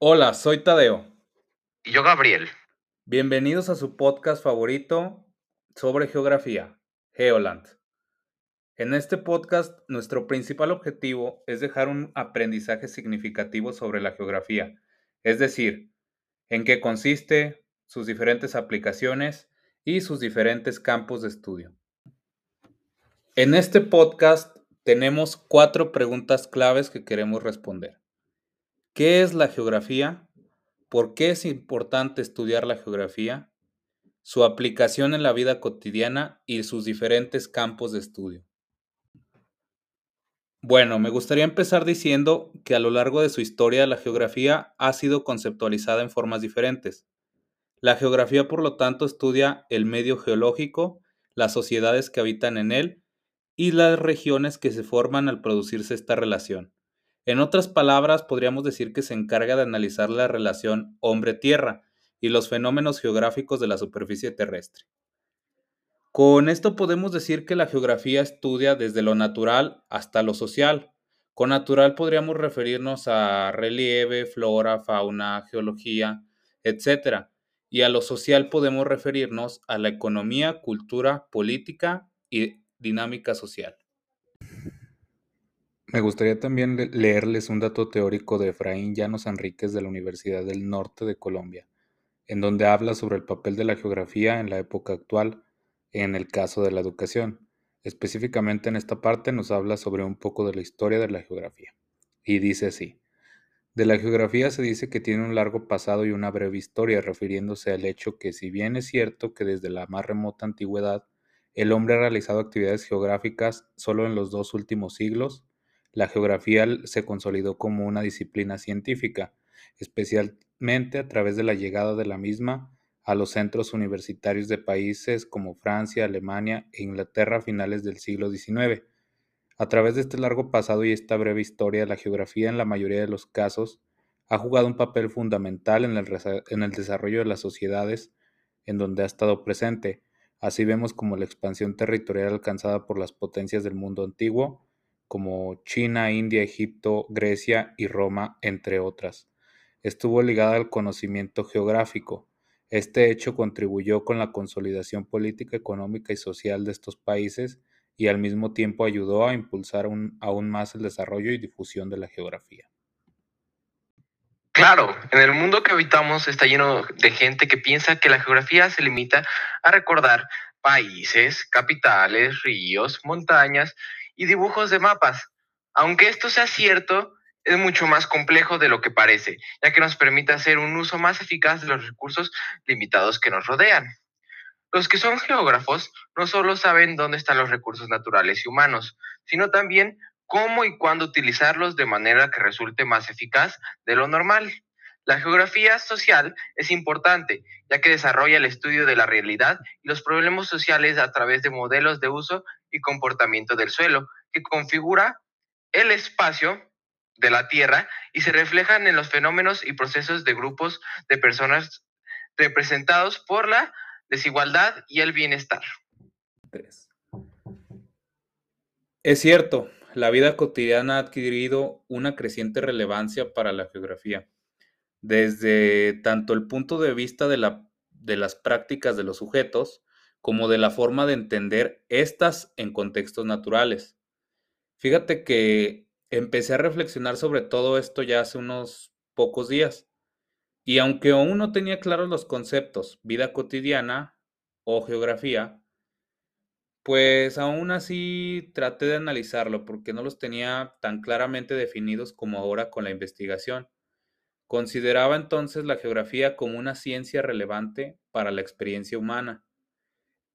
Hola, soy Tadeo. Y yo, Gabriel. Bienvenidos a su podcast favorito sobre geografía, Geoland. En este podcast, nuestro principal objetivo es dejar un aprendizaje significativo sobre la geografía, es decir, en qué consiste, sus diferentes aplicaciones y sus diferentes campos de estudio. En este podcast tenemos cuatro preguntas claves que queremos responder. ¿Qué es la geografía? ¿Por qué es importante estudiar la geografía? Su aplicación en la vida cotidiana y sus diferentes campos de estudio. Bueno, me gustaría empezar diciendo que a lo largo de su historia la geografía ha sido conceptualizada en formas diferentes. La geografía, por lo tanto, estudia el medio geológico, las sociedades que habitan en él y las regiones que se forman al producirse esta relación. En otras palabras, podríamos decir que se encarga de analizar la relación hombre-tierra y los fenómenos geográficos de la superficie terrestre. Con esto podemos decir que la geografía estudia desde lo natural hasta lo social. Con natural podríamos referirnos a relieve, flora, fauna, geología, etc. Y a lo social podemos referirnos a la economía, cultura, política y dinámica social. Me gustaría también leerles un dato teórico de Efraín Llanos Enríquez de la Universidad del Norte de Colombia, en donde habla sobre el papel de la geografía en la época actual en el caso de la educación. Específicamente en esta parte nos habla sobre un poco de la historia de la geografía. Y dice así. De la geografía se dice que tiene un largo pasado y una breve historia, refiriéndose al hecho que si bien es cierto que desde la más remota antigüedad el hombre ha realizado actividades geográficas solo en los dos últimos siglos. La geografía se consolidó como una disciplina científica, especialmente a través de la llegada de la misma a los centros universitarios de países como Francia, Alemania e Inglaterra a finales del siglo XIX. A través de este largo pasado y esta breve historia, la geografía en la mayoría de los casos ha jugado un papel fundamental en el, en el desarrollo de las sociedades en donde ha estado presente, Así vemos como la expansión territorial alcanzada por las potencias del mundo antiguo, como China, India, Egipto, Grecia y Roma, entre otras, estuvo ligada al conocimiento geográfico. Este hecho contribuyó con la consolidación política, económica y social de estos países y al mismo tiempo ayudó a impulsar aún más el desarrollo y difusión de la geografía. Claro, en el mundo que habitamos está lleno de gente que piensa que la geografía se limita a recordar países, capitales, ríos, montañas y dibujos de mapas. Aunque esto sea cierto, es mucho más complejo de lo que parece, ya que nos permite hacer un uso más eficaz de los recursos limitados que nos rodean. Los que son geógrafos no solo saben dónde están los recursos naturales y humanos, sino también cómo y cuándo utilizarlos de manera que resulte más eficaz de lo normal. La geografía social es importante, ya que desarrolla el estudio de la realidad y los problemas sociales a través de modelos de uso y comportamiento del suelo, que configura el espacio de la Tierra y se reflejan en los fenómenos y procesos de grupos de personas representados por la desigualdad y el bienestar. Es cierto, la vida cotidiana ha adquirido una creciente relevancia para la geografía, desde tanto el punto de vista de, la, de las prácticas de los sujetos, como de la forma de entender estas en contextos naturales. Fíjate que empecé a reflexionar sobre todo esto ya hace unos pocos días. Y aunque aún no tenía claros los conceptos vida cotidiana o geografía, pues aún así traté de analizarlo porque no los tenía tan claramente definidos como ahora con la investigación. Consideraba entonces la geografía como una ciencia relevante para la experiencia humana.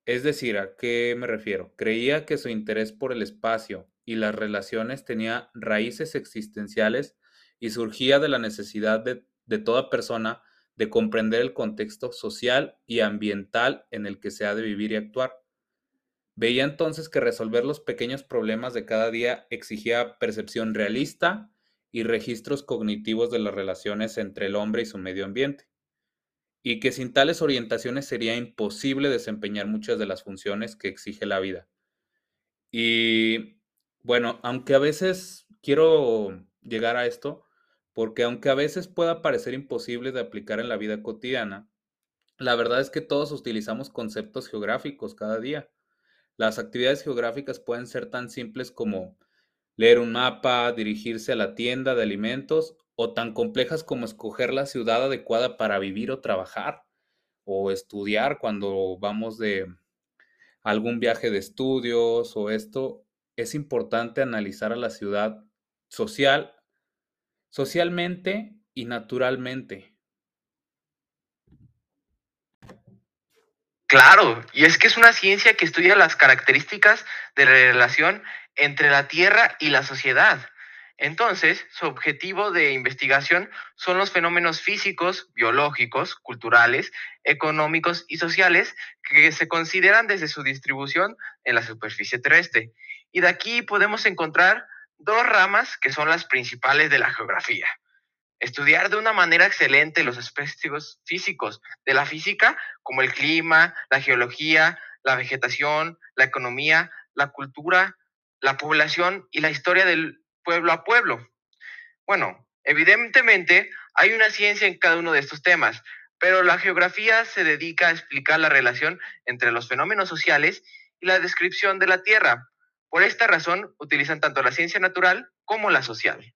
Es decir, ¿a qué me refiero? Creía que su interés por el espacio y las relaciones tenía raíces existenciales y surgía de la necesidad de, de toda persona de comprender el contexto social y ambiental en el que se ha de vivir y actuar. Veía entonces que resolver los pequeños problemas de cada día exigía percepción realista y registros cognitivos de las relaciones entre el hombre y su medio ambiente, y que sin tales orientaciones sería imposible desempeñar muchas de las funciones que exige la vida. Y bueno, aunque a veces quiero llegar a esto, porque aunque a veces pueda parecer imposible de aplicar en la vida cotidiana, la verdad es que todos utilizamos conceptos geográficos cada día. Las actividades geográficas pueden ser tan simples como leer un mapa, dirigirse a la tienda de alimentos o tan complejas como escoger la ciudad adecuada para vivir o trabajar o estudiar cuando vamos de algún viaje de estudios o esto, es importante analizar a la ciudad social, socialmente y naturalmente. Claro, y es que es una ciencia que estudia las características de la relación entre la Tierra y la sociedad. Entonces, su objetivo de investigación son los fenómenos físicos, biológicos, culturales, económicos y sociales que se consideran desde su distribución en la superficie terrestre. Y de aquí podemos encontrar dos ramas que son las principales de la geografía. Estudiar de una manera excelente los aspectos físicos de la física, como el clima, la geología, la vegetación, la economía, la cultura, la población y la historia del pueblo a pueblo. Bueno, evidentemente hay una ciencia en cada uno de estos temas, pero la geografía se dedica a explicar la relación entre los fenómenos sociales y la descripción de la Tierra. Por esta razón, utilizan tanto la ciencia natural como la social.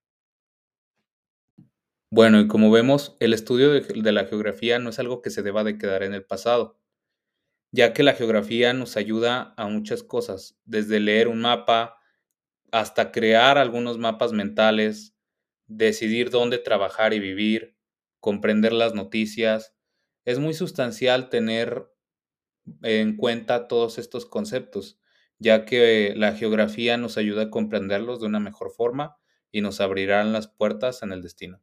Bueno, y como vemos, el estudio de, la geografía no es algo que se deba de quedar en el pasado, ya que la geografía nos ayuda a muchas cosas, desde leer un mapa, hasta crear algunos mapas mentales, decidir dónde trabajar y vivir, comprender las noticias. Es muy sustancial tener en cuenta todos estos conceptos, ya que la geografía nos ayuda a comprenderlos de una mejor forma y nos abrirán las puertas en el destino.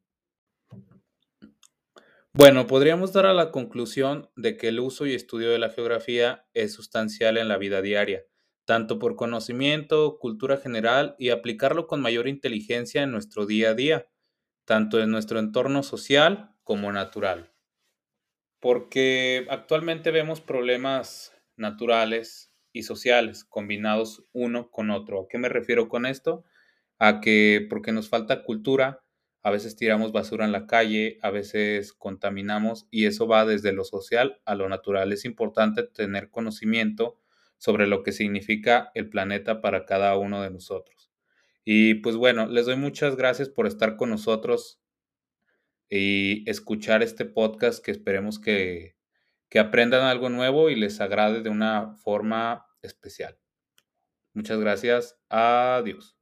Bueno, podríamos dar a la conclusión de que el uso y estudio de la geografía es sustancial en la vida diaria, tanto por conocimiento, cultura general y aplicarlo con mayor inteligencia en nuestro día a día, tanto en nuestro entorno social como natural. Porque actualmente vemos problemas naturales y sociales combinados uno con otro. ¿A qué me refiero con esto? A que porque nos falta cultura, a veces tiramos basura en la calle, a veces contaminamos y eso va desde lo social a lo natural. Es importante tener conocimiento sobre lo que significa el planeta para cada uno de nosotros. Y pues bueno, les doy muchas gracias por estar con nosotros y escuchar este podcast que esperemos que, que aprendan algo nuevo y les agrade de una forma especial. Muchas gracias. Adiós.